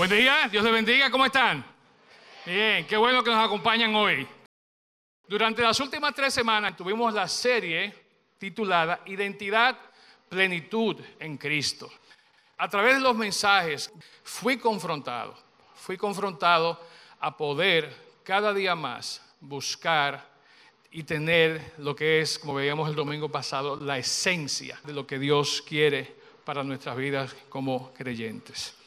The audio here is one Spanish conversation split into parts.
Buen día, Dios les bendiga, ¿cómo están? Bien, qué bueno que nos acompañan hoy. Durante las últimas tres semanas tuvimos la serie titulada Identidad, Plenitud en Cristo. A través de los mensajes fui confrontado, fui confrontado a poder cada día más buscar y tener lo que es, como veíamos el domingo pasado, la esencia de lo que Dios quiere para nuestras vidas como creyentes.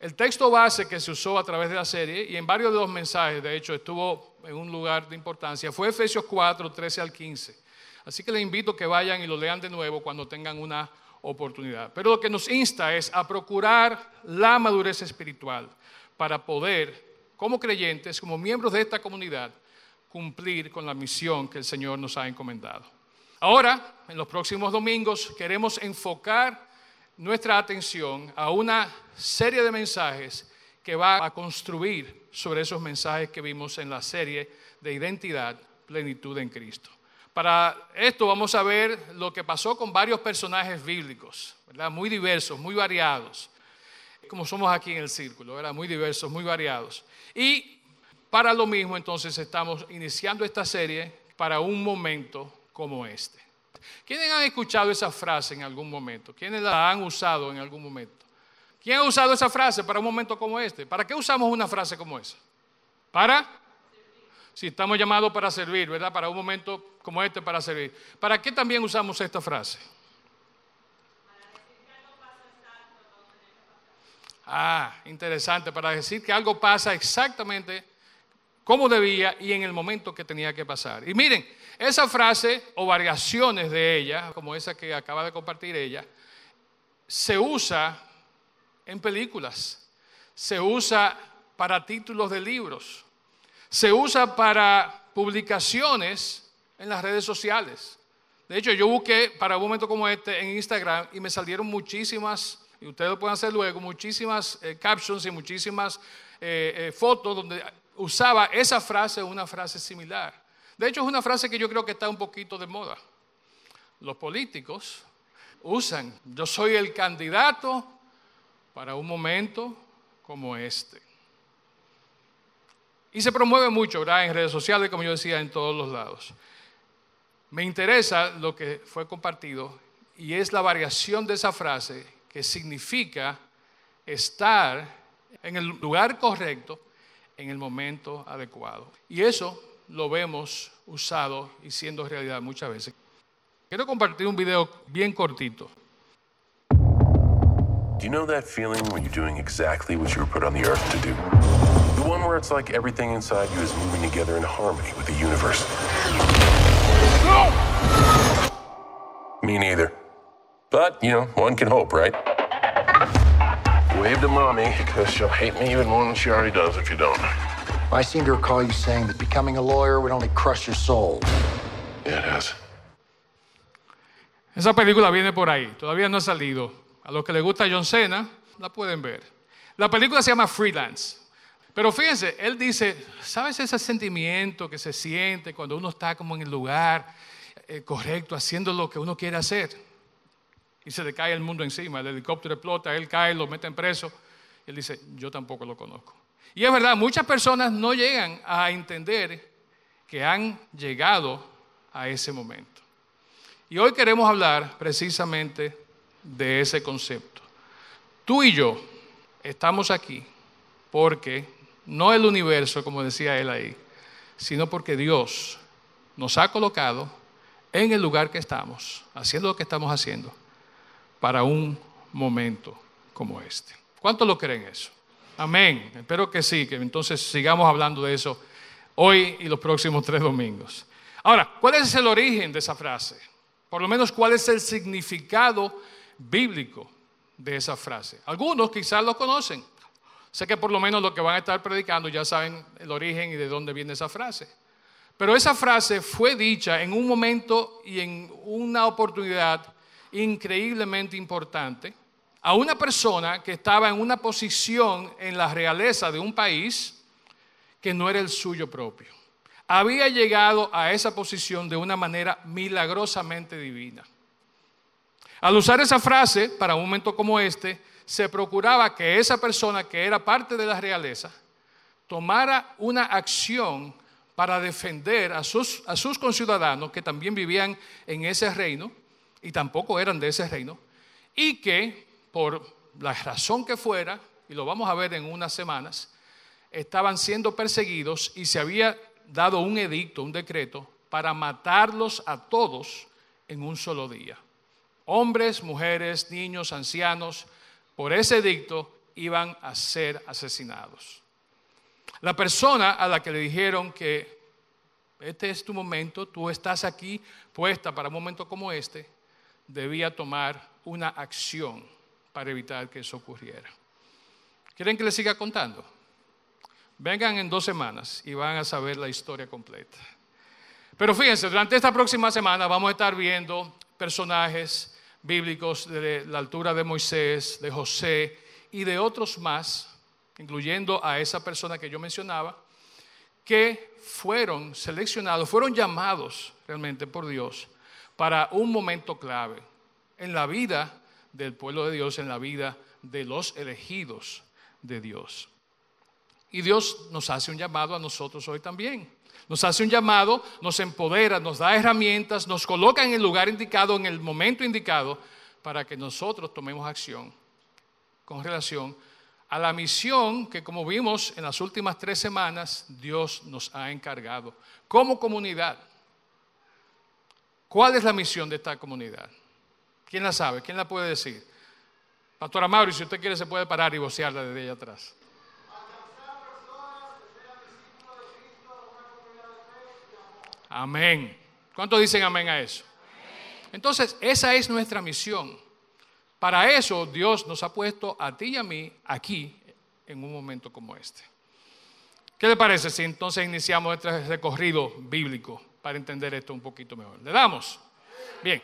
El texto base que se usó a través de la serie y en varios de los mensajes, de hecho, estuvo en un lugar de importancia, fue Efesios 4, 13 al 15. Así que les invito que vayan y lo lean de nuevo cuando tengan una oportunidad. Pero lo que nos insta es a procurar la madurez espiritual para poder, como creyentes, como miembros de esta comunidad, cumplir con la misión que el Señor nos ha encomendado. Ahora, en los próximos domingos, queremos enfocar nuestra atención a una serie de mensajes que va a construir sobre esos mensajes que vimos en la serie de identidad, plenitud en Cristo. Para esto vamos a ver lo que pasó con varios personajes bíblicos, ¿verdad? muy diversos, muy variados, como somos aquí en el círculo, ¿verdad? muy diversos, muy variados. Y para lo mismo, entonces estamos iniciando esta serie para un momento como este. ¿Quiénes han escuchado esa frase en algún momento? ¿Quiénes la han usado en algún momento? ¿Quién ha usado esa frase para un momento como este? ¿Para qué usamos una frase como esa? ¿Para? Si estamos llamados para servir, ¿verdad? Para un momento como este, para servir. ¿Para qué también usamos esta frase? Ah, interesante, para decir que algo pasa exactamente como debía y en el momento que tenía que pasar. Y miren, esa frase o variaciones de ella, como esa que acaba de compartir ella, se usa en películas, se usa para títulos de libros, se usa para publicaciones en las redes sociales. De hecho, yo busqué para un momento como este en Instagram y me salieron muchísimas, y ustedes lo pueden hacer luego, muchísimas eh, captions y muchísimas eh, eh, fotos donde usaba esa frase una frase similar. De hecho, es una frase que yo creo que está un poquito de moda. Los políticos usan, yo soy el candidato para un momento como este. Y se promueve mucho, ¿verdad? En redes sociales, como yo decía, en todos los lados. Me interesa lo que fue compartido y es la variación de esa frase que significa estar en el lugar correcto en el momento adecuado. Y eso lo vemos usado y siendo realidad muchas veces. Quiero compartir un video bien cortito. Do you know that feeling when you're doing exactly what you were put on the earth to do? The one where it's like everything inside you is moving together in harmony with the universe. Me neither. But, you know, one can hope, right? Wave to mommy, because she'll hate me even more than she already does if you don't. I seem to recall you saying that becoming a lawyer would only crush your soul. Yeah, it has. Esa película viene por ahí, todavía no ha salido. A los que les gusta John Cena, la pueden ver. La película se llama Freelance. Pero fíjense, él dice, ¿sabes ese sentimiento que se siente cuando uno está como en el lugar eh, correcto, haciendo lo que uno quiere hacer? Y se le cae el mundo encima. El helicóptero explota, él cae, lo meten preso. Él dice, yo tampoco lo conozco. Y es verdad, muchas personas no llegan a entender que han llegado a ese momento. Y hoy queremos hablar precisamente de ese concepto. Tú y yo estamos aquí porque no el universo, como decía él ahí, sino porque Dios nos ha colocado en el lugar que estamos, haciendo lo que estamos haciendo, para un momento como este. ¿Cuántos lo creen eso? Amén. Espero que sí, que entonces sigamos hablando de eso hoy y los próximos tres domingos. Ahora, ¿cuál es el origen de esa frase? Por lo menos, ¿cuál es el significado bíblico de esa frase? Algunos quizás lo conocen. Sé que por lo menos los que van a estar predicando ya saben el origen y de dónde viene esa frase. Pero esa frase fue dicha en un momento y en una oportunidad increíblemente importante a una persona que estaba en una posición en la realeza de un país que no era el suyo propio. Había llegado a esa posición de una manera milagrosamente divina. Al usar esa frase para un momento como este, se procuraba que esa persona que era parte de la realeza tomara una acción para defender a sus, a sus conciudadanos que también vivían en ese reino y tampoco eran de ese reino, y que por la razón que fuera, y lo vamos a ver en unas semanas, estaban siendo perseguidos y se había dado un edicto, un decreto, para matarlos a todos en un solo día. Hombres, mujeres, niños, ancianos, por ese edicto iban a ser asesinados. La persona a la que le dijeron que este es tu momento, tú estás aquí puesta para un momento como este, debía tomar una acción para evitar que eso ocurriera. ¿Quieren que les siga contando? Vengan en dos semanas y van a saber la historia completa. Pero fíjense, durante esta próxima semana vamos a estar viendo personajes bíblicos de la altura de Moisés, de José y de otros más incluyendo a esa persona que yo mencionaba, que fueron seleccionados, fueron llamados realmente por Dios para un momento clave en la vida del pueblo de Dios, en la vida de los elegidos de Dios. Y Dios nos hace un llamado a nosotros hoy también. Nos hace un llamado, nos empodera, nos da herramientas, nos coloca en el lugar indicado, en el momento indicado, para que nosotros tomemos acción con relación a la misión que, como vimos en las últimas tres semanas, Dios nos ha encargado como comunidad. ¿Cuál es la misión de esta comunidad? ¿Quién la sabe? ¿Quién la puede decir? Pastora Mauri, si usted quiere, se puede parar y vocearla desde allá atrás. Amén. ¿Cuántos dicen amén a eso? Entonces, esa es nuestra misión. Para eso Dios nos ha puesto a ti y a mí aquí en un momento como este. ¿Qué le parece si entonces iniciamos este recorrido bíblico para entender esto un poquito mejor? ¿Le damos? Bien.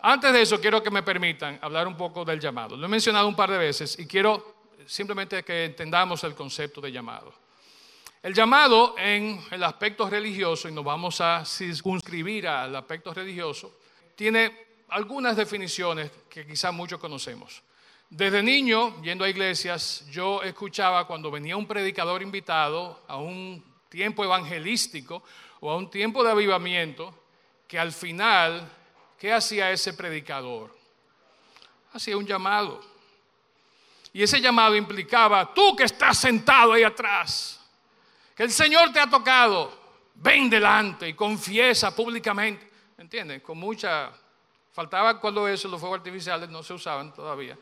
Antes de eso, quiero que me permitan hablar un poco del llamado. Lo he mencionado un par de veces y quiero simplemente que entendamos el concepto de llamado. El llamado en el aspecto religioso, y nos vamos a circunscribir al aspecto religioso, tiene algunas definiciones que quizás muchos conocemos. Desde niño, yendo a iglesias, yo escuchaba cuando venía un predicador invitado a un tiempo evangelístico o a un tiempo de avivamiento, que al final, ¿qué hacía ese predicador? Hacía un llamado. Y ese llamado implicaba, tú que estás sentado ahí atrás, que el Señor te ha tocado, ven delante y confiesa públicamente. ¿Entiendes? Con mucha Faltaba cuando eso, los fuegos artificiales no se usaban todavía.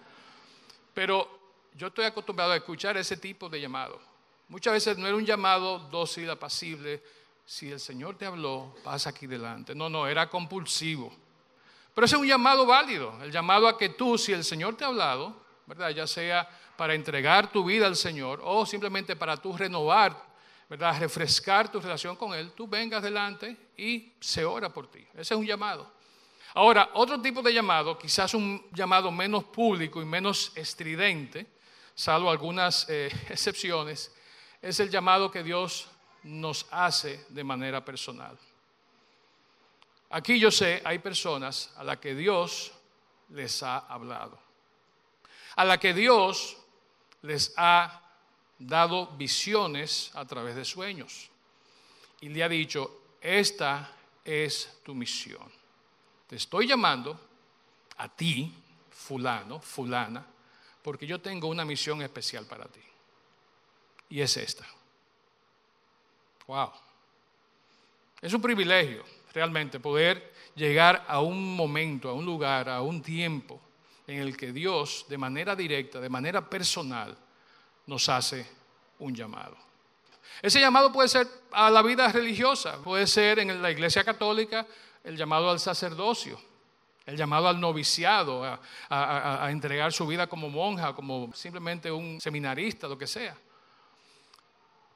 Pero yo estoy acostumbrado a escuchar ese tipo de llamado. Muchas veces no era un llamado dócil, apacible. Si el Señor te habló, pasa aquí delante. No, no, era compulsivo. Pero ese es un llamado válido, el llamado a que tú, si el Señor te ha hablado, ¿verdad? Ya sea para entregar tu vida al Señor o simplemente para tú renovar, ¿verdad? Refrescar tu relación con Él, tú vengas delante y se ora por ti. Ese es un llamado. Ahora, otro tipo de llamado, quizás un llamado menos público y menos estridente, salvo algunas eh, excepciones, es el llamado que Dios nos hace de manera personal. Aquí yo sé, hay personas a las que Dios les ha hablado, a las que Dios les ha dado visiones a través de sueños y le ha dicho, esta es tu misión. Te estoy llamando a ti, fulano, fulana, porque yo tengo una misión especial para ti. Y es esta. Wow. Es un privilegio realmente poder llegar a un momento, a un lugar, a un tiempo en el que Dios, de manera directa, de manera personal, nos hace un llamado. Ese llamado puede ser a la vida religiosa, puede ser en la iglesia católica, el llamado al sacerdocio, el llamado al noviciado, a, entregar su vida como monja, como simplemente un seminarista, lo que sea.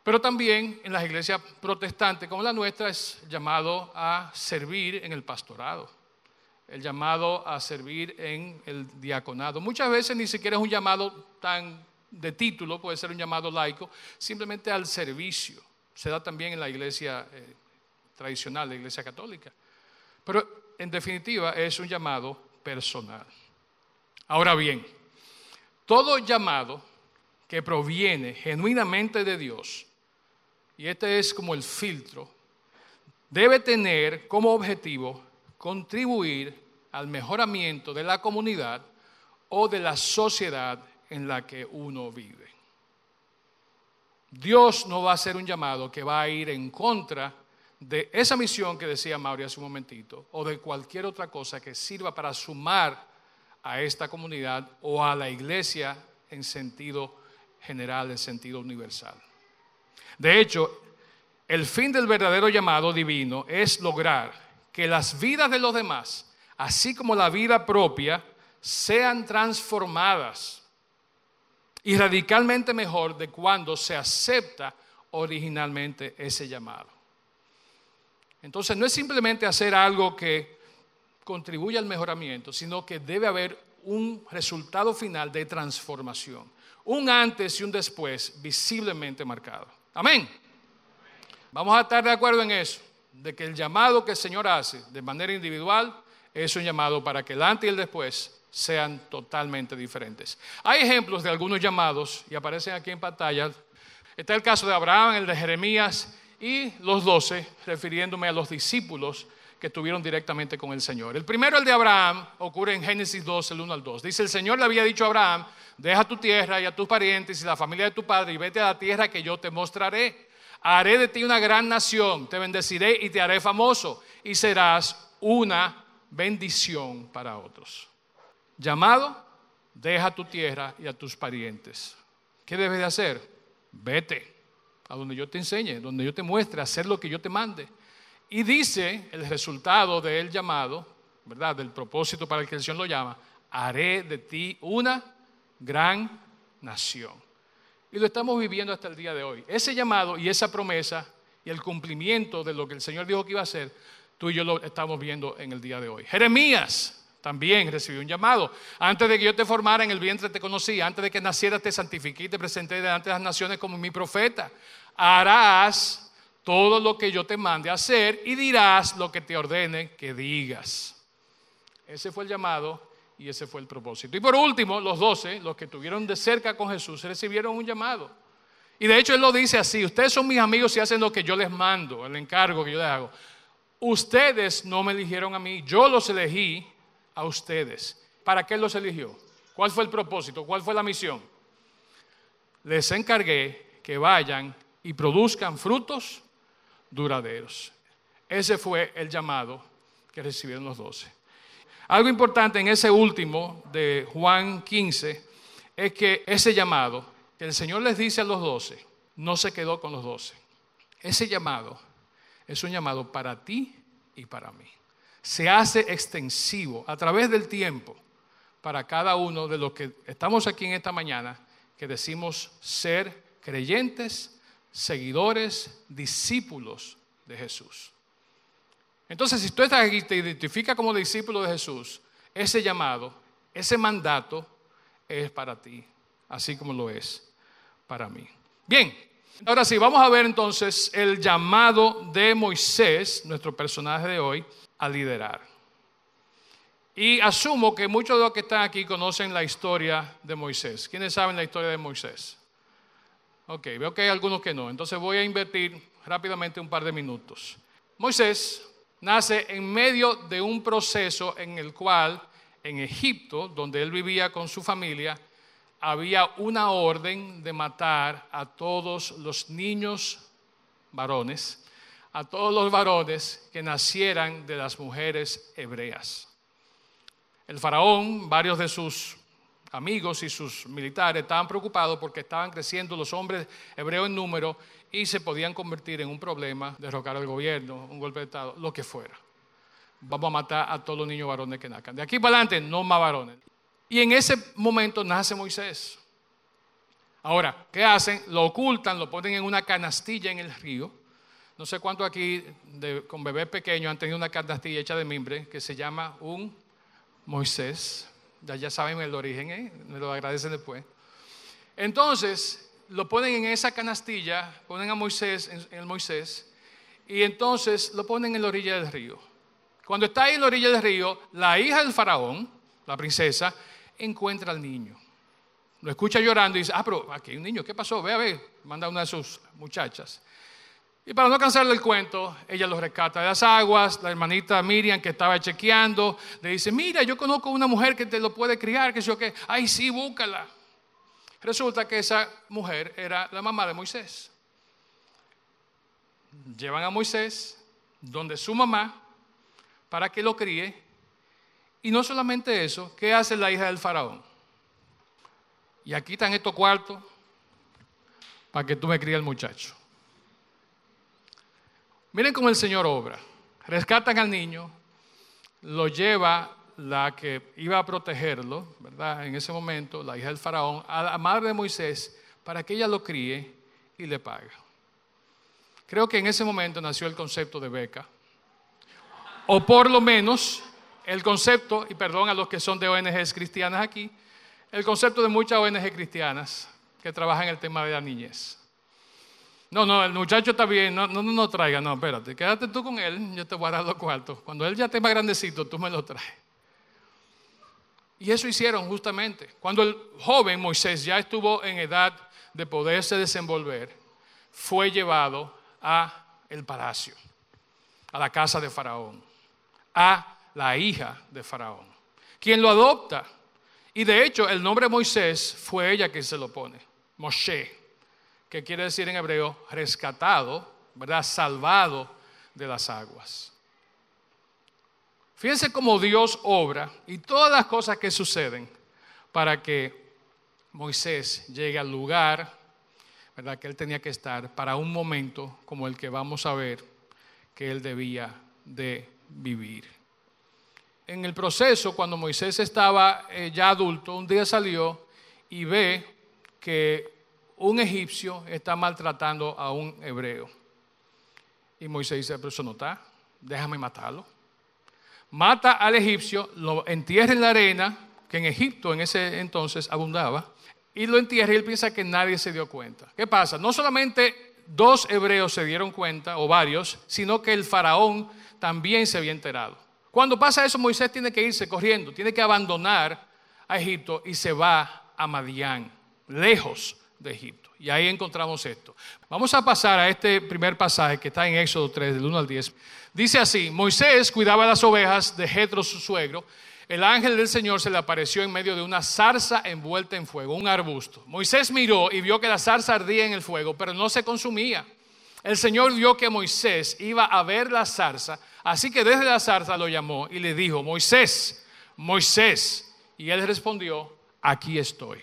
Pero también en las iglesias protestantes como la nuestra es llamado a servir en el pastorado, el llamado a servir en el diaconado. Muchas veces ni siquiera es un llamado tan de título, puede ser un llamado laico, simplemente al servicio. Se da también en la iglesia eh, tradicional, la iglesia católica. Pero en definitiva es un llamado personal. Ahora bien, Todo llamado que proviene genuinamente de Dios, y este es como el filtro, debe tener como objetivo contribuir al mejoramiento de la comunidad o de la sociedad en la que uno vive. Dios no va a hacer un llamado que va a ir en contra de esa misión que decía Mauri hace un momentito, o de cualquier otra cosa que sirva para sumar a esta comunidad o a la iglesia en sentido general, en sentido universal. De hecho, el fin del verdadero llamado divino es lograr que las vidas de los demás, así como la vida propia, sean transformadas y radicalmente mejor de cuando se acepta originalmente ese llamado. Entonces no es simplemente hacer algo que contribuya al mejoramiento, sino que debe haber un resultado final de transformación, un antes y un después visiblemente marcado. Amén. Vamos a estar de acuerdo en eso, de que el llamado que el Señor hace de manera individual es un llamado para que el antes y el después sean totalmente diferentes. Hay ejemplos de algunos llamados y aparecen aquí en pantalla. Está el caso de Abraham, el de Jeremías y los doce, refiriéndome a los discípulos que estuvieron directamente con el Señor. El primero, el de Abraham, ocurre en Génesis 2, el 1 al 2. Dice, el Señor le había dicho a Abraham, deja tu tierra y a tus parientes y la familia de tu padre y vete a la tierra que yo te mostraré. Haré de ti una gran nación, te bendeciré y te haré famoso y serás una bendición para otros. Llamado, deja tu tierra y a tus parientes. ¿Qué debes de hacer? Vete a donde yo te enseñe, donde yo te muestre, hacer lo que yo te mande. Y dice el resultado del llamado, ¿verdad? Del propósito para el que el Señor lo llama, haré de ti una gran nación. Y lo estamos viviendo hasta el día de hoy. Ese llamado y esa promesa y el cumplimiento de lo que el Señor dijo que iba a hacer, tú y yo lo estamos viendo en el día de hoy. Jeremías también recibió un llamado. Antes de que yo te formara en el vientre te conocí, antes de que nacieras te santifiqué y te presenté delante de las naciones como mi profeta. Harás todo lo que yo te mande a hacer y dirás lo que te ordene que digas. Ese fue el llamado y ese fue el propósito. Y por último, los doce, los que estuvieron de cerca con Jesús, recibieron un llamado. Y de hecho él lo dice así, ustedes son mis amigos y hacen lo que yo les mando, el encargo que yo les hago. Ustedes no me eligieron a mí, yo los elegí a ustedes. ¿Para qué los eligió? ¿Cuál fue el propósito? ¿Cuál fue la misión? Les encargué que vayan y produzcan frutos duraderos. Ese fue el llamado que recibieron los doce. Algo importante en ese último de Juan 15 es que ese llamado que el Señor les dice a los doce, no se quedó con los doce. Ese llamado es un llamado para ti y para mí se hace extensivo a través del tiempo para cada uno de los que estamos aquí en esta mañana, que decimos ser creyentes, seguidores, discípulos de Jesús. Entonces, si tú estás aquí te identificas como discípulo de Jesús, ese llamado, ese mandato es para ti, así como lo es para mí. Bien, ahora sí, vamos a ver entonces el llamado de Moisés, nuestro personaje de hoy, a liderar. Y asumo que muchos de los que están aquí conocen la historia de Moisés. ¿Quiénes saben la historia de Moisés? Ok, veo que hay algunos que no. Entonces voy a invertir rápidamente un par de minutos. Moisés nace en medio de un proceso en el cual en Egipto, donde él vivía con su familia, había una orden de matar a todos los niños varones a todos los varones que nacieran de las mujeres hebreas. El faraón, varios de sus amigos y sus militares estaban preocupados porque estaban creciendo los hombres hebreos en número y se podían convertir en un problema, derrocar al gobierno, un golpe de Estado, lo que fuera. Vamos a matar a todos los niños varones que nazcan. De aquí para adelante, no más varones. Y en ese momento nace Moisés. Ahora, ¿qué hacen? Lo ocultan, lo ponen en una canastilla en el río no sé cuánto aquí con bebés pequeños han tenido una canastilla hecha de mimbre que se llama un Moisés. Ya, ya saben el origen, ¿eh? me lo agradecen después. Entonces, lo ponen en esa canastilla, ponen a Moisés, en, el Moisés, y entonces lo ponen en la orilla del río. Cuando está ahí en la orilla del río, la hija del faraón, la princesa, encuentra al niño. Lo escucha llorando y dice, ah, pero aquí hay un niño, ¿qué pasó? Ve a ver, manda una de sus muchachas. Y para no cansarle el cuento, ella lo rescata de las aguas, la hermanita Miriam que estaba chequeando, le dice, mira, yo conozco una mujer que te lo puede criar, que yo que, ay, sí, búscala. Resulta que esa mujer era la mamá de Moisés. Llevan a Moisés donde su mamá para que lo críe. Y no solamente eso, ¿qué hace la hija del faraón? Y aquí están estos cuartos para que tú me críes el muchacho. Miren cómo el Señor obra. Rescatan al niño, lo lleva la que iba a protegerlo, ¿verdad? En ese momento, la hija del faraón, a la madre de Moisés, para que ella lo críe y le pague. Creo que en ese momento nació el concepto de beca. O por lo menos el concepto, y perdón a los que son de ONGs cristianas aquí, el concepto de muchas ONG cristianas que trabajan el tema de la niñez. No, no, el muchacho está bien, no, no, no, traiga, no, espérate, quédate tú con él, yo te voy a dar los cuartos. Cuando él ya esté más grandecito, tú me lo traes. Y eso hicieron justamente. Cuando el joven Moisés ya estuvo en edad de poderse desenvolver, fue llevado a el palacio, a la casa de Faraón, a la hija de Faraón, quien lo adopta y de hecho, el nombre Moisés fue ella quien se lo pone, Moshe, que quiere decir en hebreo rescatado, ¿verdad? Salvado de las aguas. Fíjense cómo Dios obra y todas las cosas que suceden para que Moisés llegue al lugar, ¿verdad? Que él tenía que estar para un momento como el que vamos a ver que él debía de vivir en el proceso, cuando Moisés estaba eh, ya adulto, un día salió y ve que un egipcio está maltratando a un hebreo. Y Moisés dice, pero eso no está, déjame matarlo. Mata al egipcio, lo entierra en la arena, que en Egipto en ese entonces abundaba, y lo entierra y él piensa que nadie se dio cuenta. ¿Qué pasa? No solamente dos hebreos se dieron cuenta, o varios, sino que el faraón también se había enterado. Cuando pasa eso, Moisés tiene que irse corriendo, tiene que abandonar a Egipto y se va a Madián, lejos de Egipto. Y ahí encontramos esto. Vamos a pasar a este primer pasaje que está en Éxodo 3, del 1 al 10. Dice así, Moisés cuidaba las ovejas de Jetro, su suegro. El ángel del Señor se le apareció en medio de una zarza envuelta en fuego, un arbusto. Moisés miró y vio que la zarza ardía en el fuego, pero no se consumía. El Señor vio que Moisés iba a ver la zarza Así que desde la zarza lo llamó y le dijo, Moisés, Moisés. Y él respondió, aquí estoy.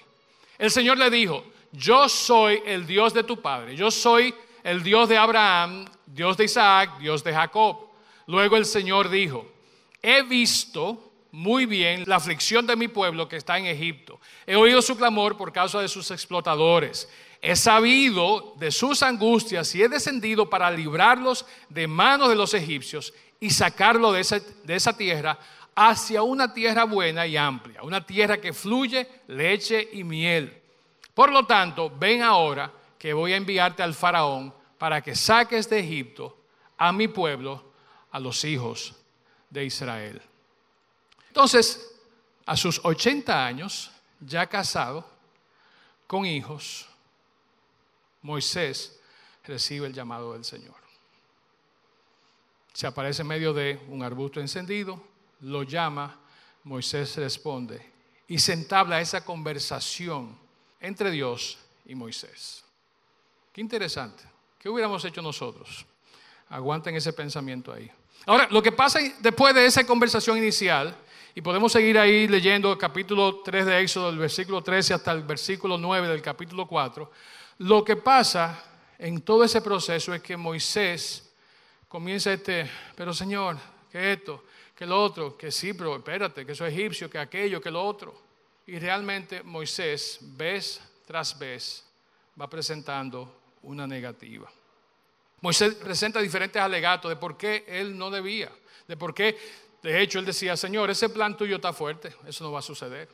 El Señor le dijo, yo soy el Dios de tu padre, yo soy el Dios de Abraham, Dios de Isaac, Dios de Jacob. Luego el Señor dijo, he visto muy bien la aflicción de mi pueblo que está en Egipto. He oído su clamor por causa de sus explotadores. He sabido de sus angustias y he descendido para librarlos de manos de los egipcios y sacarlo de esa, de esa tierra hacia una tierra buena y amplia, una tierra que fluye leche y miel. Por lo tanto, ven ahora que voy a enviarte al faraón para que saques de Egipto a mi pueblo, a los hijos de Israel. Entonces, a sus 80 años, ya casado, con hijos, Moisés recibe el llamado del Señor se aparece en medio de un arbusto encendido, lo llama, Moisés responde y se entabla esa conversación entre Dios y Moisés. Qué interesante. ¿Qué hubiéramos hecho nosotros? Aguanten ese pensamiento ahí. Ahora, lo que pasa después de esa conversación inicial, y podemos seguir ahí leyendo el capítulo 3 de Éxodo, del versículo 13 hasta el versículo 9 del capítulo 4, lo que pasa en todo ese proceso es que Moisés comienza este, pero Señor, que esto, que lo otro, que sí, pero espérate, que eso es egipcio, que aquello, que lo otro. Y realmente Moisés, vez tras vez, va presentando una negativa. Moisés presenta diferentes alegatos de por qué él no debía, de por qué, de hecho, él decía, Señor, ese plan tuyo está fuerte, eso no va a suceder.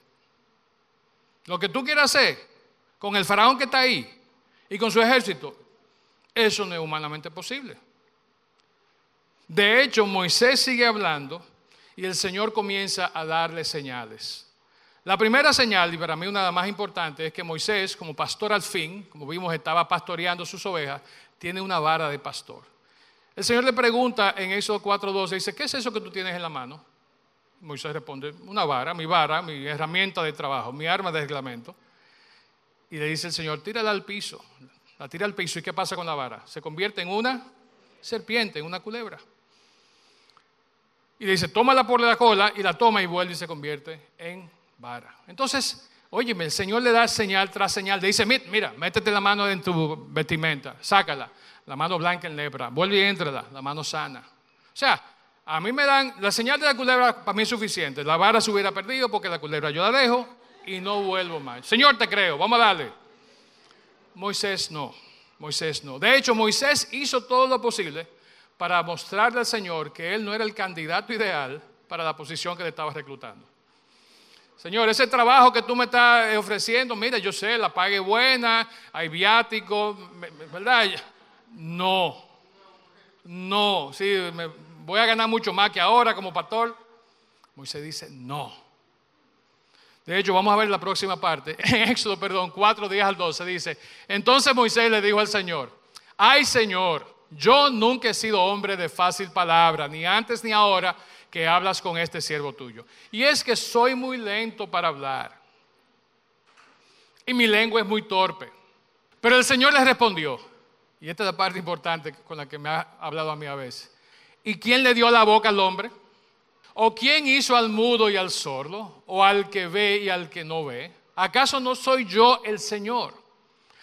Lo que tú quieras hacer con el faraón que está ahí y con su ejército, eso no es humanamente posible. De hecho, Moisés sigue hablando y el Señor comienza a darle señales. La primera señal, y para mí una de las más importantes, es que Moisés, como pastor al fin, como vimos, estaba pastoreando sus ovejas, tiene una vara de pastor. El Señor le pregunta en Éxodo 4:12, dice, ¿qué es eso que tú tienes en la mano? Moisés responde, una vara, mi vara, mi herramienta de trabajo, mi arma de reglamento. Y le dice el Señor, tírala al piso. La tira al piso. ¿Y qué pasa con la vara? Se convierte en una serpiente, en una culebra. Y le dice, tómala por la cola y la toma y vuelve y se convierte en vara. Entonces, óyeme, el Señor le da señal tras señal. Le dice, mira, métete la mano en tu vestimenta, sácala. La mano blanca en lepra. Vuelve y entrala, la mano sana. O sea, a mí me dan, la señal de la culebra para mí es suficiente. La vara se hubiera perdido porque la culebra yo la dejo y no vuelvo más. Señor, te creo, vamos a darle. Moisés no, Moisés no. De hecho, Moisés hizo todo lo posible para mostrarle al Señor que él no era el candidato ideal para la posición que le estaba reclutando. Señor, ese trabajo que tú me estás ofreciendo, mira, yo sé, la pague buena, hay viático, ¿verdad? No, no, sí, me voy a ganar mucho más que ahora como pastor. Moisés dice, no. De hecho, vamos a ver la próxima parte. En Éxodo, perdón, 4 días al 12 dice, entonces Moisés le dijo al Señor, ay Señor, yo nunca he sido hombre de fácil palabra, ni antes ni ahora que hablas con este siervo tuyo. Y es que soy muy lento para hablar. Y mi lengua es muy torpe. Pero el Señor le respondió, y esta es la parte importante con la que me ha hablado a mí a veces. ¿Y quién le dio la boca al hombre? ¿O quién hizo al mudo y al sordo? ¿O al que ve y al que no ve? ¿Acaso no soy yo el Señor?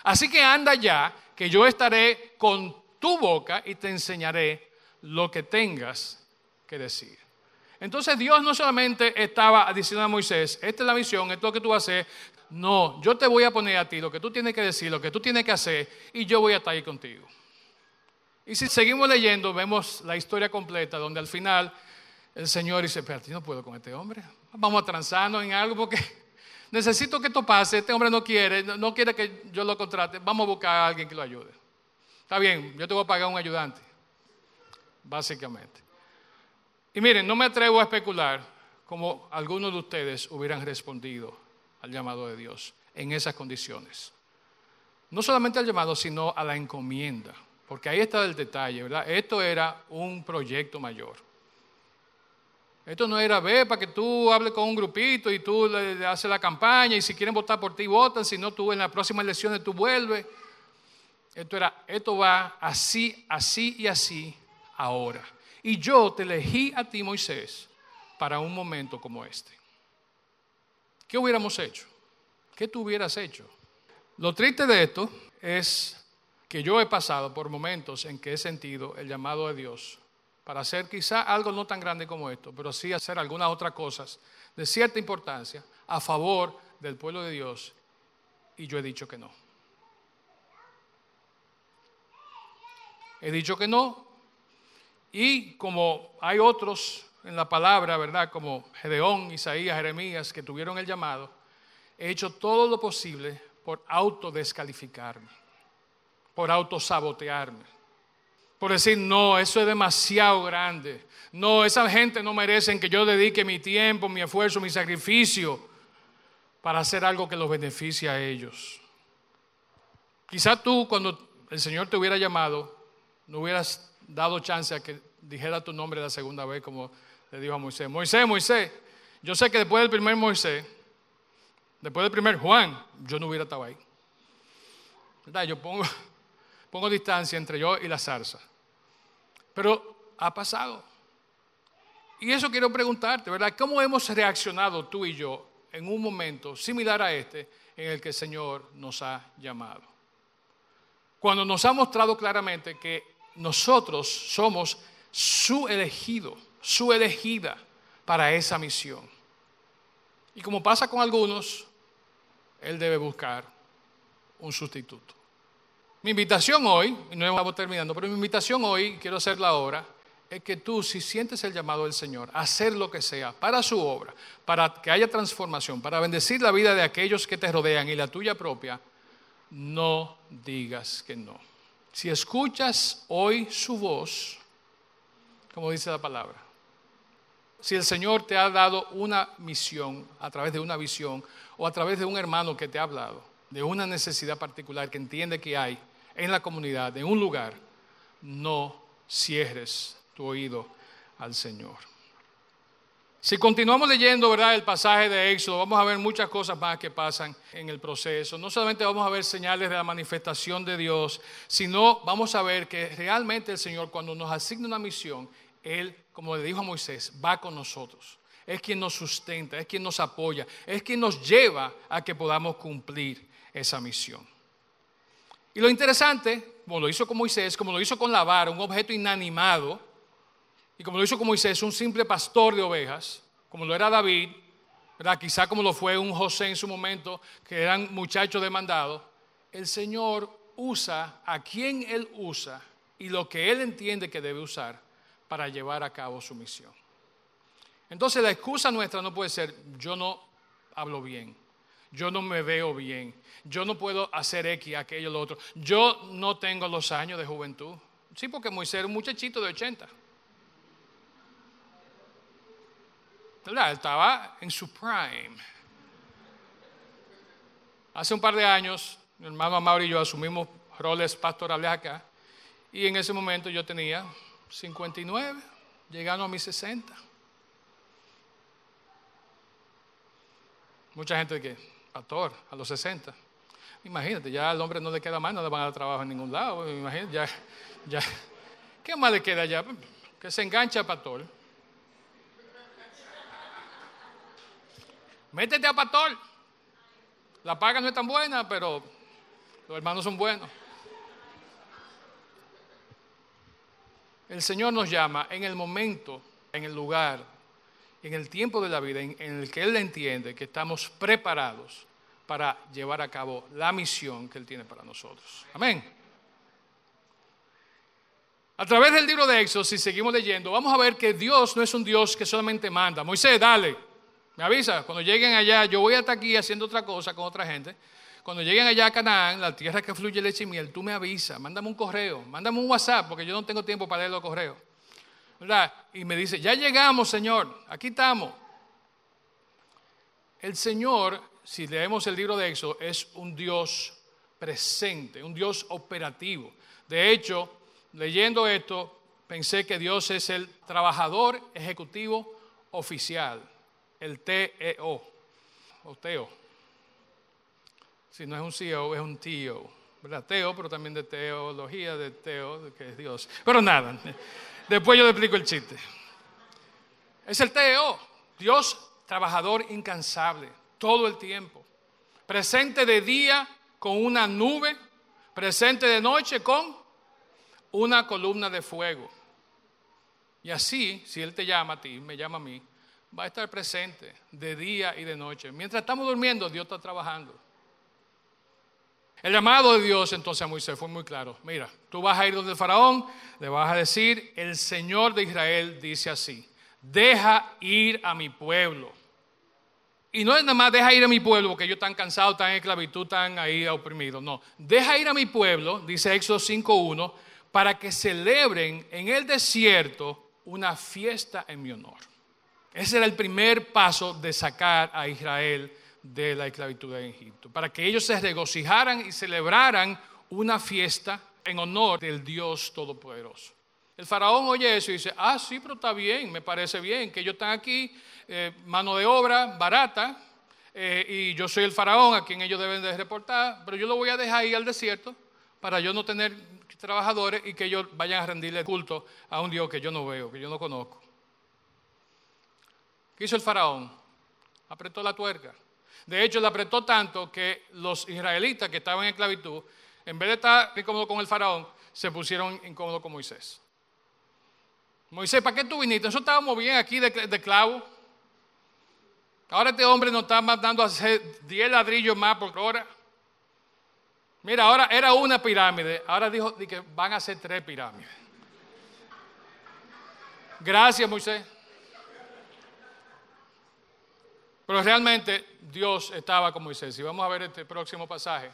Así que anda ya, que yo estaré con tu boca y te enseñaré lo que tengas que decir. Entonces Dios no solamente estaba diciendo a Moisés, esta es la misión, esto es lo que tú vas a hacer. No, yo te voy a poner a ti lo que tú tienes que decir, lo que tú tienes que hacer, y yo voy a estar ahí contigo. Y si seguimos leyendo, vemos la historia completa, donde al final el Señor dice, pero no puedo con este hombre. Vamos a transarnos en algo porque necesito que esto pase. Este hombre no quiere, no quiere que yo lo contrate. Vamos a buscar a alguien que lo ayude. Está bien, yo te voy a pagar un ayudante, básicamente. Y miren, no me atrevo a especular cómo algunos de ustedes hubieran respondido al llamado de Dios en esas condiciones. No solamente al llamado, sino a la encomienda. Porque ahí está el detalle, ¿verdad? Esto era un proyecto mayor. Esto no era, ve, para que tú hables con un grupito y tú le, haces la campaña y si quieren votar por ti, votan, si no, tú en las próximas elecciones tú vuelves. Esto era, esto va así, así y así ahora. Y yo te elegí a ti, Moisés, para un momento como este. ¿Qué hubiéramos hecho? ¿Qué tú hubieras hecho? Lo triste de esto es que yo he pasado por momentos en que he sentido el llamado de Dios para hacer quizá algo no tan grande como esto, pero sí hacer algunas otras cosas de cierta importancia a favor del pueblo de Dios y yo he dicho que no. He dicho que no. Y como hay otros en la palabra, ¿verdad? Como Gedeón, Isaías, Jeremías, que tuvieron el llamado, he hecho todo lo posible por autodescalificarme, por autosabotearme, por decir, no, eso es demasiado grande. No, esa gente no merece que yo dedique mi tiempo, mi esfuerzo, mi sacrificio para hacer algo que los beneficie a ellos. Quizá tú, cuando el Señor te hubiera llamado, no hubieras dado chance a que dijera tu nombre la segunda vez como le dijo a Moisés. Moisés, Moisés, yo sé que después del primer Moisés, después del primer Juan, yo no hubiera estado ahí. ¿Verdad? Yo pongo, pongo distancia entre yo y la zarza. Pero ha pasado. Y eso quiero preguntarte, ¿verdad? ¿Cómo hemos reaccionado tú y yo en un momento similar a este en el que el Señor nos ha llamado? Cuando nos ha mostrado claramente que nosotros somos su elegido, su elegida para esa misión. Y como pasa con algunos, Él debe buscar un sustituto. Mi invitación hoy, y no estamos terminando, pero mi invitación hoy, quiero hacerla ahora, es que tú, si sientes el llamado del Señor, hacer lo que sea para su obra, para que haya transformación, para bendecir la vida de aquellos que te rodean y la tuya propia, no digas que no. Si escuchas hoy su voz, como dice la palabra, si el Señor te ha dado una misión a través de una visión o a través de un hermano que te ha hablado de una necesidad particular que entiende que hay en la comunidad, en un lugar, no cierres tu oído al Señor. Si continuamos leyendo ¿verdad? el pasaje de Éxodo, vamos a ver muchas cosas más que pasan en el proceso. No solamente vamos a ver señales de la manifestación de Dios, sino vamos a ver que realmente el Señor cuando nos asigna una misión, Él, como le dijo a Moisés, va con nosotros. Es quien nos sustenta, es quien nos apoya, es quien nos lleva a que podamos cumplir esa misión. Y lo interesante, como lo hizo con Moisés, como lo hizo con la vara, un objeto inanimado, y como lo hizo con Moisés, un simple pastor de ovejas, como lo era David, ¿verdad? quizá como lo fue un José en su momento, que eran muchachos demandados, el Señor usa a quien Él usa y lo que Él entiende que debe usar para llevar a cabo su misión. Entonces la excusa nuestra no puede ser, yo no hablo bien, yo no me veo bien, yo no puedo hacer X, aquello, lo otro, yo no tengo los años de juventud. Sí, porque Moisés era un muchachito de 80. Estaba en su prime. Hace un par de años, mi hermano Mauro y yo asumimos roles pastorales acá, y en ese momento yo tenía 59, llegando a mis 60. Mucha gente que, pastor, a los 60. Imagínate, ya al hombre no le queda más, no le van a dar trabajo en ningún lado. Imagínate, ya, ya, ¿qué más le queda ya? Que se engancha pastor Métete a pastor. La paga no es tan buena, pero los hermanos son buenos. El Señor nos llama en el momento, en el lugar, en el tiempo de la vida en, el que Él entiende que estamos preparados para llevar a cabo la misión que Él tiene para nosotros. Amén. A través del libro de Éxodo, si seguimos leyendo, vamos a ver que Dios no es un Dios que solamente manda. Moisés, dale. Me avisa, cuando lleguen allá, yo voy hasta aquí haciendo otra cosa con otra gente. Cuando lleguen allá a Canaán, la tierra que fluye leche y miel, tú me avisas, mándame un correo, mándame un WhatsApp, porque yo no tengo tiempo para leer los correos. Y me dice, ya llegamos, Señor, aquí estamos. El Señor, si leemos el libro de Éxodo, es un Dios presente, un Dios operativo. De hecho, leyendo esto, pensé que Dios es el trabajador ejecutivo oficial el TEO, o TEO. Si no es un CEO, es un TEO, ¿verdad? TEO, pero también de teología, de TEO, que es Dios. Pero nada, después yo le explico el chiste. Es el TEO, Dios trabajador incansable, todo el tiempo. Presente de día con una nube, presente de noche con una columna de fuego. Y así, si Él te llama a ti, me llama a mí, va a estar presente de día y de noche. Mientras estamos durmiendo, Dios está trabajando. El llamado de Dios entonces a Moisés fue muy claro. Mira, tú vas a ir donde el faraón, le vas a decir, el Señor de Israel dice así, deja ir a mi pueblo. Y no es nada más deja ir a mi pueblo, porque ellos están cansados, están en esclavitud, están ahí oprimidos. No, deja ir a mi pueblo, dice Éxodo 5.1, para que celebren en el desierto una fiesta en mi honor. Ese era el primer paso de sacar a Israel de la esclavitud en Egipto, para que ellos se regocijaran y celebraran una fiesta en honor del Dios Todopoderoso. El faraón oye eso y dice, ah, sí, pero está bien, me parece bien, que ellos están aquí, eh, mano de obra barata, eh, y yo soy el faraón a quien ellos deben de reportar, pero yo lo voy a dejar ahí al desierto para yo no tener trabajadores y que ellos vayan a rendirle culto a un Dios que yo no veo, que yo no conozco. ¿Qué hizo el faraón? Apretó la tuerca. De hecho, le apretó tanto que los israelitas que estaban en esclavitud, en vez de estar incómodos con el faraón, se pusieron incómodos con Moisés. Moisés, ¿para qué tú viniste? Nosotros estábamos bien aquí de, de clavo. Ahora este hombre nos está mandando a hacer 10 ladrillos más por hora. Mira, ahora era una pirámide, ahora dijo que van a ser tres pirámides. Gracias, Moisés. Pero realmente Dios estaba con Moisés. Y vamos a ver este próximo pasaje.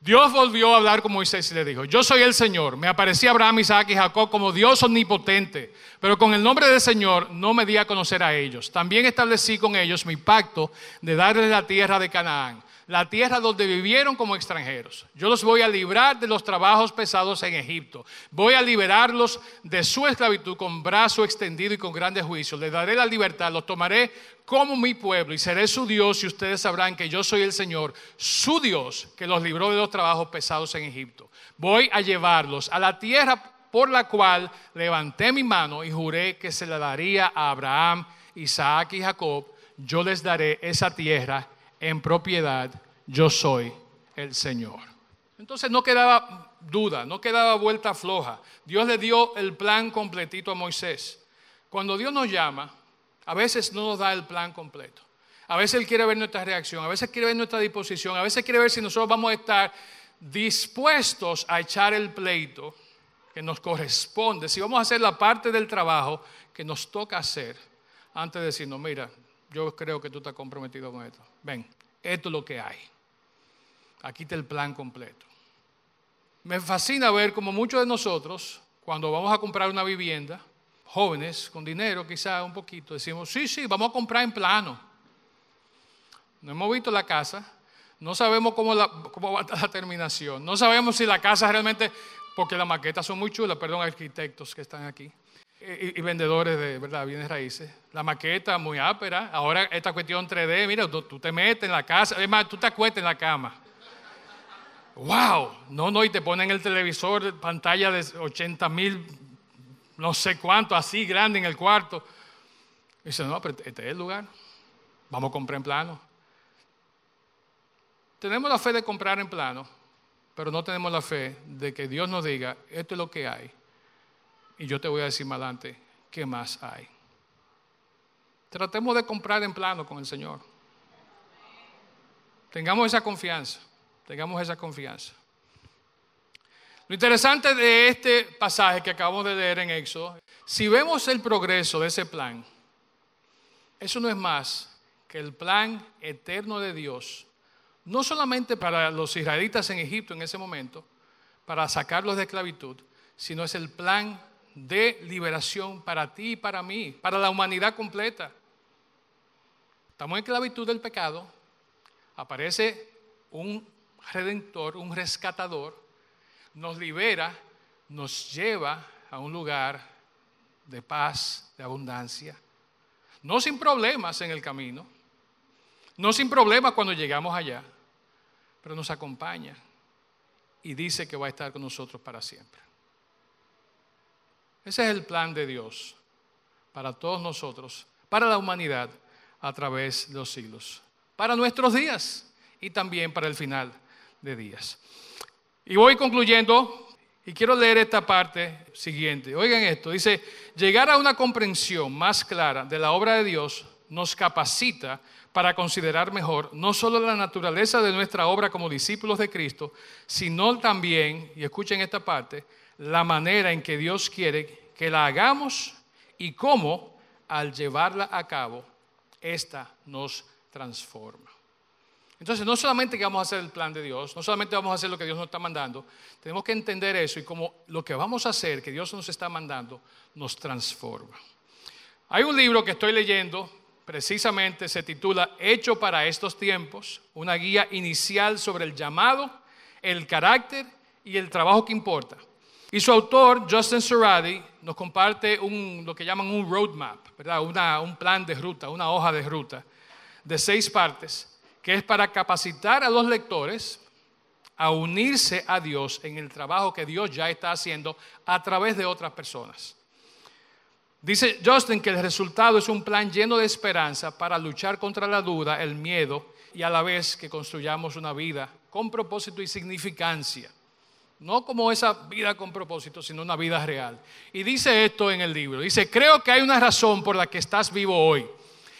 Dios volvió a hablar con Moisés y le dijo, yo soy el Señor. Me aparecí Abraham, Isaac y Jacob como Dios omnipotente, pero con el nombre del Señor no me di a conocer a ellos. También establecí con ellos mi pacto de darles la tierra de Canaán, la tierra donde vivieron como extranjeros. Yo los voy a librar de los trabajos pesados en Egipto. Voy a liberarlos de su esclavitud con brazo extendido y con grandes juicios. Les daré la libertad, los tomaré como mi pueblo y seré su Dios y ustedes sabrán que yo soy el Señor, su Dios, que los libró de los trabajos pesados en Egipto. Voy a llevarlos a la tierra por la cual levanté mi mano y juré que se la daría a Abraham, Isaac y Jacob. Yo les daré esa tierra en propiedad. Yo soy el Señor. Entonces no quedaba duda, no quedaba vuelta floja. Dios le dio el plan completito a Moisés. Cuando Dios nos llama, a veces no nos da el plan completo. A veces Él quiere ver nuestra reacción, a veces quiere ver nuestra disposición, a veces quiere ver si nosotros vamos a estar dispuestos a echar el pleito que nos corresponde, si vamos a hacer la parte del trabajo que nos toca hacer, antes de decirnos, mira, yo creo que tú estás comprometido con esto. Ven, esto es lo que hay. Aquí está el plan completo. Me fascina ver como muchos de nosotros, cuando vamos a comprar una vivienda, jóvenes con dinero, quizá un poquito, decimos, sí, sí, vamos a comprar en plano. No hemos visto la casa, no sabemos cómo, cómo va a estar la terminación, no sabemos si la casa realmente, porque las maquetas son muy chulas, perdón, arquitectos que están aquí. Y, vendedores de verdad bienes raíces. La maqueta muy ápera. Ahora esta cuestión 3D, mira, tú, te metes en la casa, además tú te acuestas en la cama. ¡Wow! No, no, y te ponen el televisor, pantalla de 80 mil no sé cuánto, así grande en el cuarto. Y dice, no, pero este es el lugar. Vamos a comprar en plano. Tenemos la fe de comprar en plano, pero no tenemos la fe de que Dios nos diga, esto es lo que hay. Y yo te voy a decir más adelante, ¿qué más hay? Tratemos de comprar en plano con el Señor. Tengamos esa confianza, tengamos esa confianza. Lo interesante de este pasaje que acabamos de leer en Éxodo, si vemos el progreso de ese plan, eso no es más que el plan eterno de Dios, no solamente para los israelitas en Egipto en ese momento, para sacarlos de esclavitud, sino es el plan de liberación para ti y para mí, para la humanidad completa. Estamos en esclavitud del pecado, aparece un redentor, un rescatador, nos libera, nos lleva a un lugar de paz, de abundancia. No sin problemas en el camino, no sin problemas cuando llegamos allá, pero nos acompaña y dice que va a estar con nosotros para siempre. Ese es el plan de Dios para todos nosotros, para la humanidad a través de los siglos, para nuestros días y también para el final de días. Y voy concluyendo y quiero leer esta parte siguiente. Oigan esto, dice, llegar a una comprensión más clara de la obra de Dios nos capacita para considerar mejor no solo la naturaleza de nuestra obra como discípulos de Cristo, sino también, y escuchen esta parte, la manera en que Dios quiere que la hagamos y cómo al llevarla a cabo, esta nos transforma. Entonces, no solamente que vamos a hacer el plan de Dios, no solamente vamos a hacer lo que Dios nos está mandando, tenemos que entender eso y como lo que vamos a hacer, que Dios nos está mandando, nos transforma. Hay un libro que estoy leyendo, precisamente se titula Hecho para estos tiempos, una guía inicial sobre el llamado, el carácter y el trabajo que importa. Y su autor, Justin Serrati, nos comparte lo que llaman un roadmap, ¿verdad? un plan de ruta, una hoja de ruta de seis partes que es para capacitar a los lectores a unirse a Dios en el trabajo que Dios ya está haciendo a través de otras personas. Dice Justin que el resultado es un plan lleno de esperanza para luchar contra la duda, el miedo y a la vez que construyamos una vida con propósito y significancia. No como esa vida con propósito, sino una vida real. Y dice esto en el libro. Dice, creo que hay una razón por la que estás vivo hoy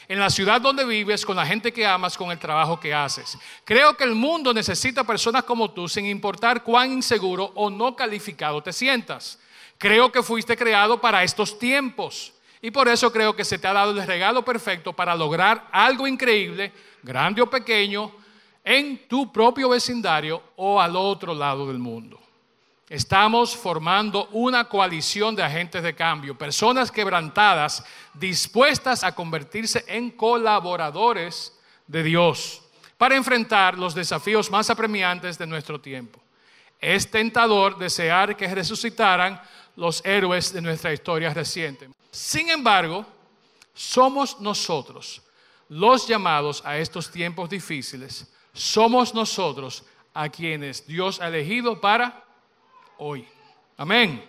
en la ciudad donde vives, con la gente que amas, con el trabajo que haces. Creo que el mundo necesita personas como tú, sin importar cuán inseguro o no calificado te sientas. Creo que fuiste creado para estos tiempos. Y por eso creo que se te ha dado el regalo perfecto para lograr algo increíble, grande o pequeño, en tu propio vecindario o al otro lado del mundo. Estamos formando una coalición de agentes de cambio, personas quebrantadas, dispuestas a convertirse en colaboradores de Dios para enfrentar los desafíos más apremiantes de nuestro tiempo. Es tentador desear que resucitaran los héroes de nuestra historia reciente. Sin embargo, somos nosotros los llamados a estos tiempos difíciles. Somos nosotros a quienes Dios ha elegido para hoy. Amén.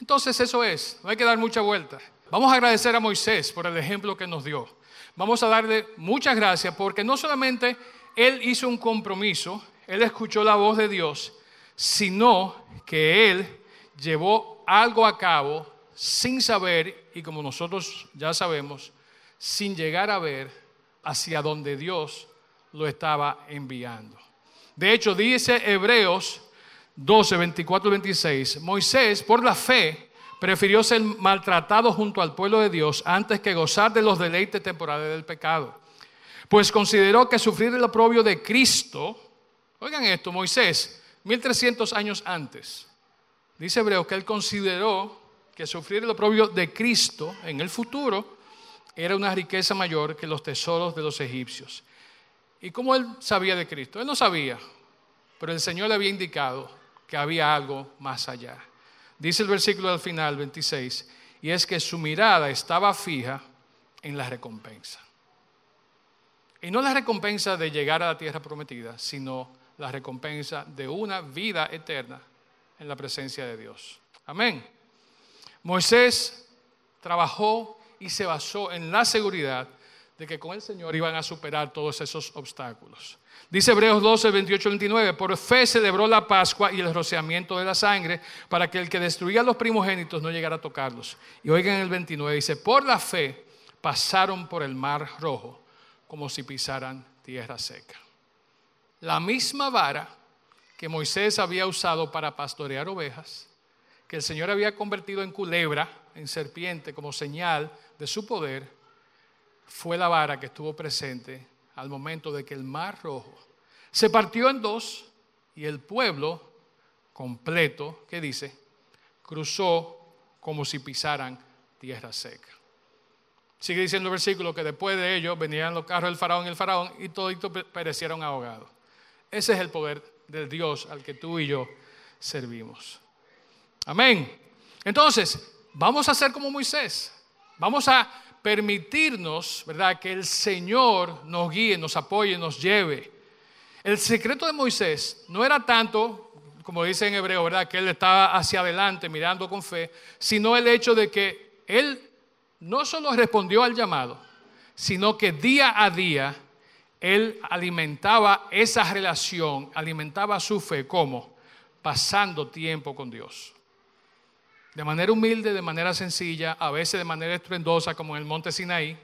Entonces eso es, no hay que dar mucha vuelta. Vamos a agradecer a Moisés por el ejemplo que nos dio. Vamos a darle muchas gracias porque no solamente él hizo un compromiso, él escuchó la voz de Dios, sino que él llevó algo a cabo sin saber y como nosotros ya sabemos, sin llegar a ver hacia donde Dios lo estaba enviando. De hecho, dice Hebreos 12, 24 y 26, Moisés, por la fe, prefirió ser maltratado junto al pueblo de Dios antes que gozar de los deleites temporales del pecado. Pues consideró que sufrir el oprobio de Cristo, oigan esto, Moisés, 1300 años antes, dice Hebreo que él consideró que sufrir el oprobio de Cristo en el futuro era una riqueza mayor que los tesoros de los egipcios. ¿Y cómo él sabía de Cristo? Él no sabía, pero el Señor le había indicado que había algo más allá. Dice el versículo al final, 26, y es que su mirada estaba fija en la recompensa. Y no la recompensa de llegar a la tierra prometida, sino la recompensa de una vida eterna en la presencia de Dios. Amén. Moisés trabajó y se basó en la seguridad de que con el Señor iban a superar todos esos obstáculos. Dice Hebreos 12, 28, 29, por fe celebró la Pascua y el rociamiento de la sangre para que el que destruía a los primogénitos no llegara a tocarlos. Y oigan el 29, dice, por la fe pasaron por el mar rojo como si pisaran tierra seca. La misma vara que Moisés había usado para pastorear ovejas, que el Señor había convertido en culebra, en serpiente, como señal de su poder, fue la vara que estuvo presente al momento de que el mar rojo se partió en dos y el pueblo completo, ¿qué dice? Cruzó como si pisaran tierra seca. Sigue diciendo el versículo que después de ello venían los carros del faraón y el faraón y todos perecieron ahogados. Ese es el poder del Dios al que tú y yo servimos. Amén. Entonces, vamos a ser como Moisés. Vamos a permitirnos, ¿verdad? Que el Señor nos guíe, nos apoye, nos lleve. El secreto de Moisés no era tanto, como dice en hebreo, ¿verdad? Que él estaba hacia adelante mirando con fe, sino el hecho de que él no solo respondió al llamado, sino que día a día él alimentaba esa relación, alimentaba su fe, ¿cómo? Pasando tiempo con Dios de manera humilde, de manera sencilla, a veces de manera estruendosa como en el monte Sinaí,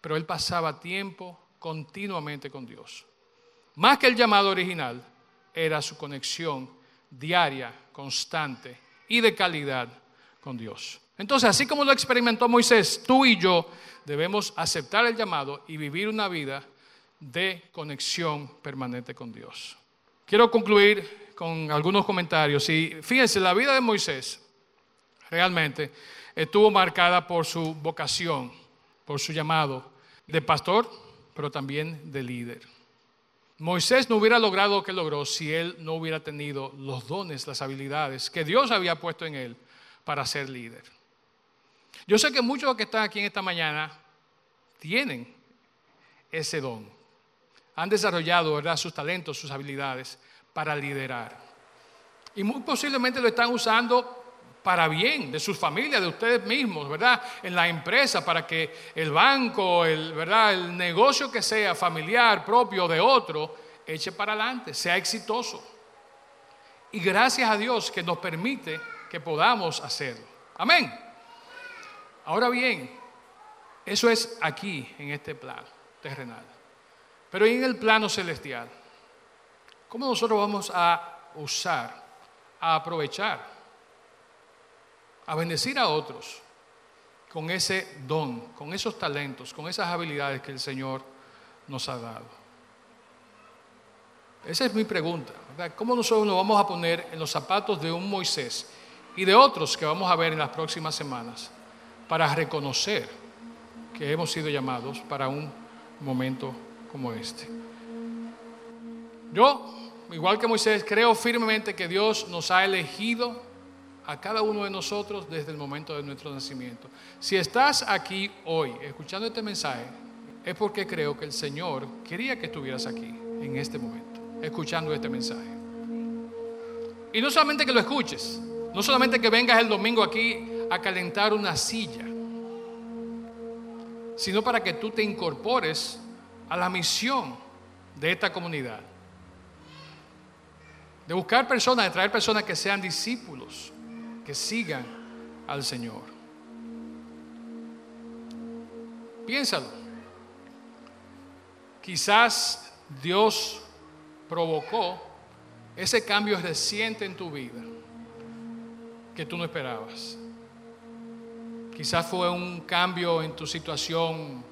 pero él pasaba tiempo continuamente con Dios. Más que el llamado original, era su conexión diaria, constante y de calidad con Dios. Entonces, así como lo experimentó Moisés, tú y yo debemos aceptar el llamado y vivir una vida de conexión permanente con Dios. Quiero concluir con algunos comentarios. Y fíjense, la vida de Moisés realmente estuvo marcada por su vocación, por su llamado de pastor, pero también de líder. Moisés no hubiera logrado lo que logró si él no hubiera tenido los dones, las habilidades que Dios había puesto en él para ser líder. Yo sé que muchos que están aquí en esta mañana tienen ese don. Han desarrollado ¿verdad? sus talentos, sus habilidades para liderar. Y muy posiblemente lo están usando para bien de sus familias, de ustedes mismos, ¿verdad? En la empresa, para que el banco, el, ¿verdad? el negocio que sea familiar, propio de otro, eche para adelante, sea exitoso. Y gracias a Dios que nos permite que podamos hacerlo. Amén. Ahora bien, eso es aquí, en este plano terrenal. Pero en el plano celestial, ¿cómo nosotros vamos a usar, a aprovechar a bendecir a otros con ese don, con esos talentos, con esas habilidades que el Señor nos ha dado. Esa es mi pregunta. ¿Cómo nosotros nos vamos a poner en los zapatos de un Moisés y de otros que vamos a ver en las próximas semanas para reconocer que hemos sido llamados para un momento como este? Yo, igual que Moisés, creo firmemente que Dios nos ha elegido a cada uno de nosotros desde el momento de nuestro nacimiento. Si estás aquí hoy escuchando este mensaje, es porque creo que el Señor quería que estuvieras aquí en este momento, escuchando este mensaje. Y no solamente que lo escuches, no solamente que vengas el domingo aquí a calentar una silla, sino para que tú te incorpores a la misión de esta comunidad. De buscar personas, de traer personas que sean discípulos, que sigan al Señor. Piénsalo. Quizás Dios provocó ese cambio reciente en tu vida que tú no esperabas. Quizás fue un cambio en tu situación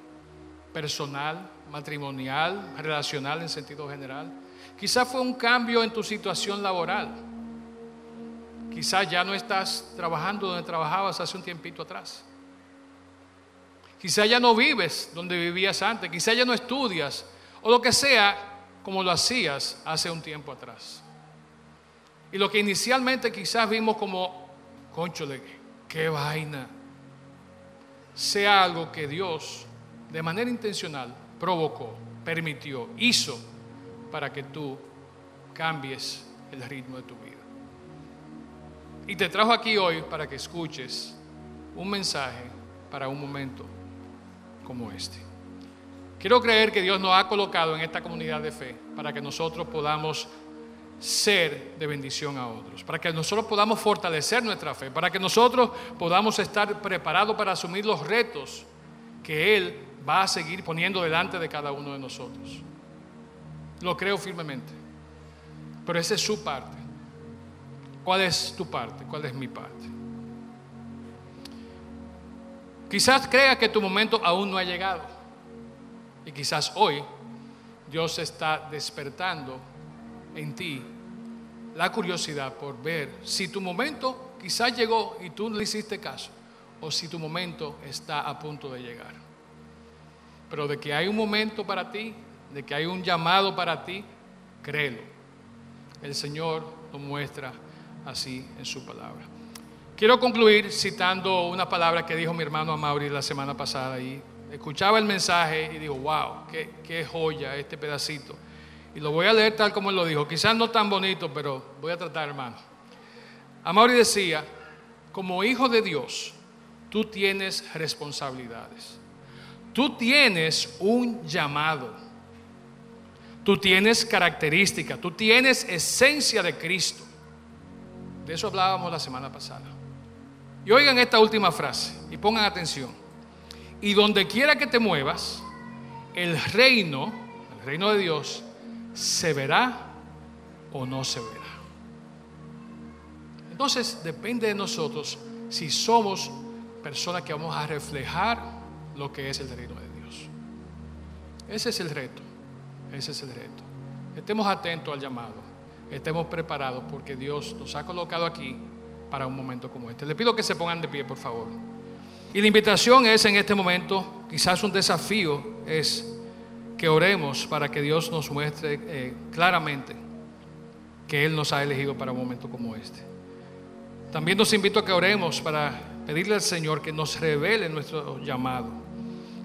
personal, matrimonial, relacional en sentido general. Quizás fue un cambio en tu situación laboral. Quizás ya no estás trabajando donde trabajabas hace un tiempito atrás. Quizás ya no vives donde vivías antes. Quizás ya no estudias. O lo que sea como lo hacías hace un tiempo atrás. Y lo que inicialmente quizás vimos como, conchole, qué vaina, sea algo que Dios de manera intencional provocó, permitió, hizo para que tú cambies el ritmo de tu vida. Y te trajo aquí hoy para que escuches un mensaje para un momento como este. Quiero creer que Dios nos ha colocado en esta comunidad de fe para que nosotros podamos ser de bendición a otros, para que nosotros podamos fortalecer nuestra fe, para que nosotros podamos estar preparados para asumir los retos que Él va a seguir poniendo delante de cada uno de nosotros. Lo creo firmemente, pero esa es su parte. ¿Cuál es tu parte? ¿Cuál es mi parte? Quizás crea que tu momento aún no ha llegado. Y quizás hoy Dios está despertando en ti la curiosidad por ver si tu momento quizás llegó y tú no le hiciste caso, o si tu momento está a punto de llegar. Pero de que hay un momento para ti, de que hay un llamado para ti, créelo. El Señor lo muestra así en su palabra. Quiero concluir citando una palabra que dijo mi hermano Amaury la semana pasada y escuchaba el mensaje y digo, wow, qué, qué joya este pedacito. Y lo voy a leer tal como él lo dijo. Quizás no tan bonito, pero voy a tratar, hermano. Amaury decía, como hijo de Dios, tú tienes responsabilidades. Tú tienes un llamado. Tú tienes características. Tú tienes esencia de Cristo. De eso hablábamos la semana pasada. Y oigan esta última frase y pongan atención. Y donde quiera que te muevas, el reino, el reino de Dios, se verá o no se verá. Entonces depende de nosotros si somos personas que vamos a reflejar lo que es el reino de Dios. Ese es el reto, ese es el reto. Estemos atentos al llamado, estemos preparados porque Dios nos ha colocado aquí para un momento como este. Le pido que se pongan de pie, por favor. Y la invitación es en este momento, quizás un desafío es que oremos para que Dios nos muestre eh, claramente que Él nos ha elegido para un momento como este. También nos invito a que oremos para pedirle al Señor que nos revele nuestro llamado,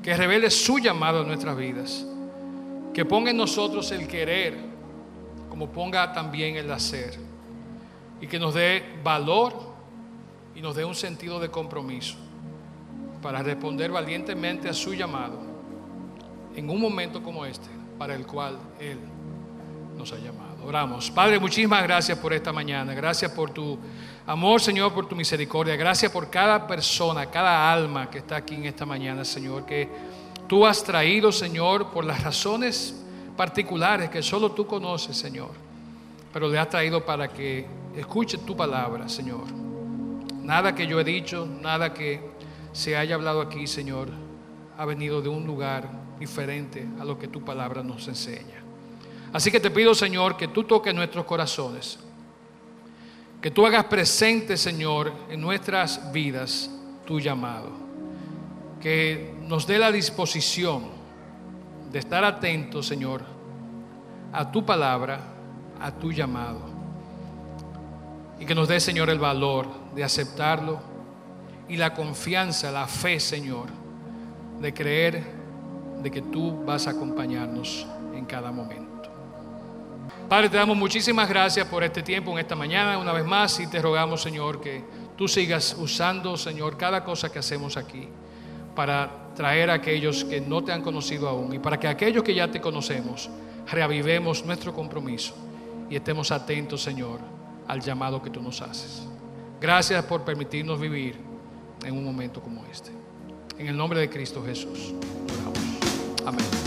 que revele su llamado en nuestras vidas, que ponga en nosotros el querer, como ponga también el hacer, y que nos dé valor y nos dé un sentido de compromiso para responder valientemente a su llamado en un momento como este para el cual Él nos ha llamado. Oramos. Padre, muchísimas gracias por esta mañana. Gracias por tu amor, Señor, por tu misericordia. Gracias por cada persona, cada alma que está aquí en esta mañana, Señor, que tú has traído, Señor, por las razones particulares que solo tú conoces, Señor. Pero le has traído para que escuche tu palabra, Señor. Nada que yo he dicho, nada que se haya hablado aquí, Señor, ha venido de un lugar diferente a lo que tu palabra nos enseña. Así que te pido, Señor, que tú toques nuestros corazones. Que tú hagas presente, Señor, en nuestras vidas tu llamado. Que nos dé la disposición de estar atentos, Señor, a tu palabra, a tu llamado. Y que nos dé, Señor, el valor de aceptarlo y la confianza, la fe, Señor, de creer de que tú vas a acompañarnos en cada momento. Padre, te damos muchísimas gracias por este tiempo en esta mañana. Una vez más, y te rogamos, Señor, que tú sigas usando, Señor, cada cosa que hacemos aquí para traer a aquellos que no te han conocido aún y para que aquellos que ya te conocemos reavivemos nuestro compromiso y estemos atentos, Señor, al llamado que tú nos haces. Gracias por permitirnos vivir en un momento como este. En el nombre de Cristo Jesús. Amén.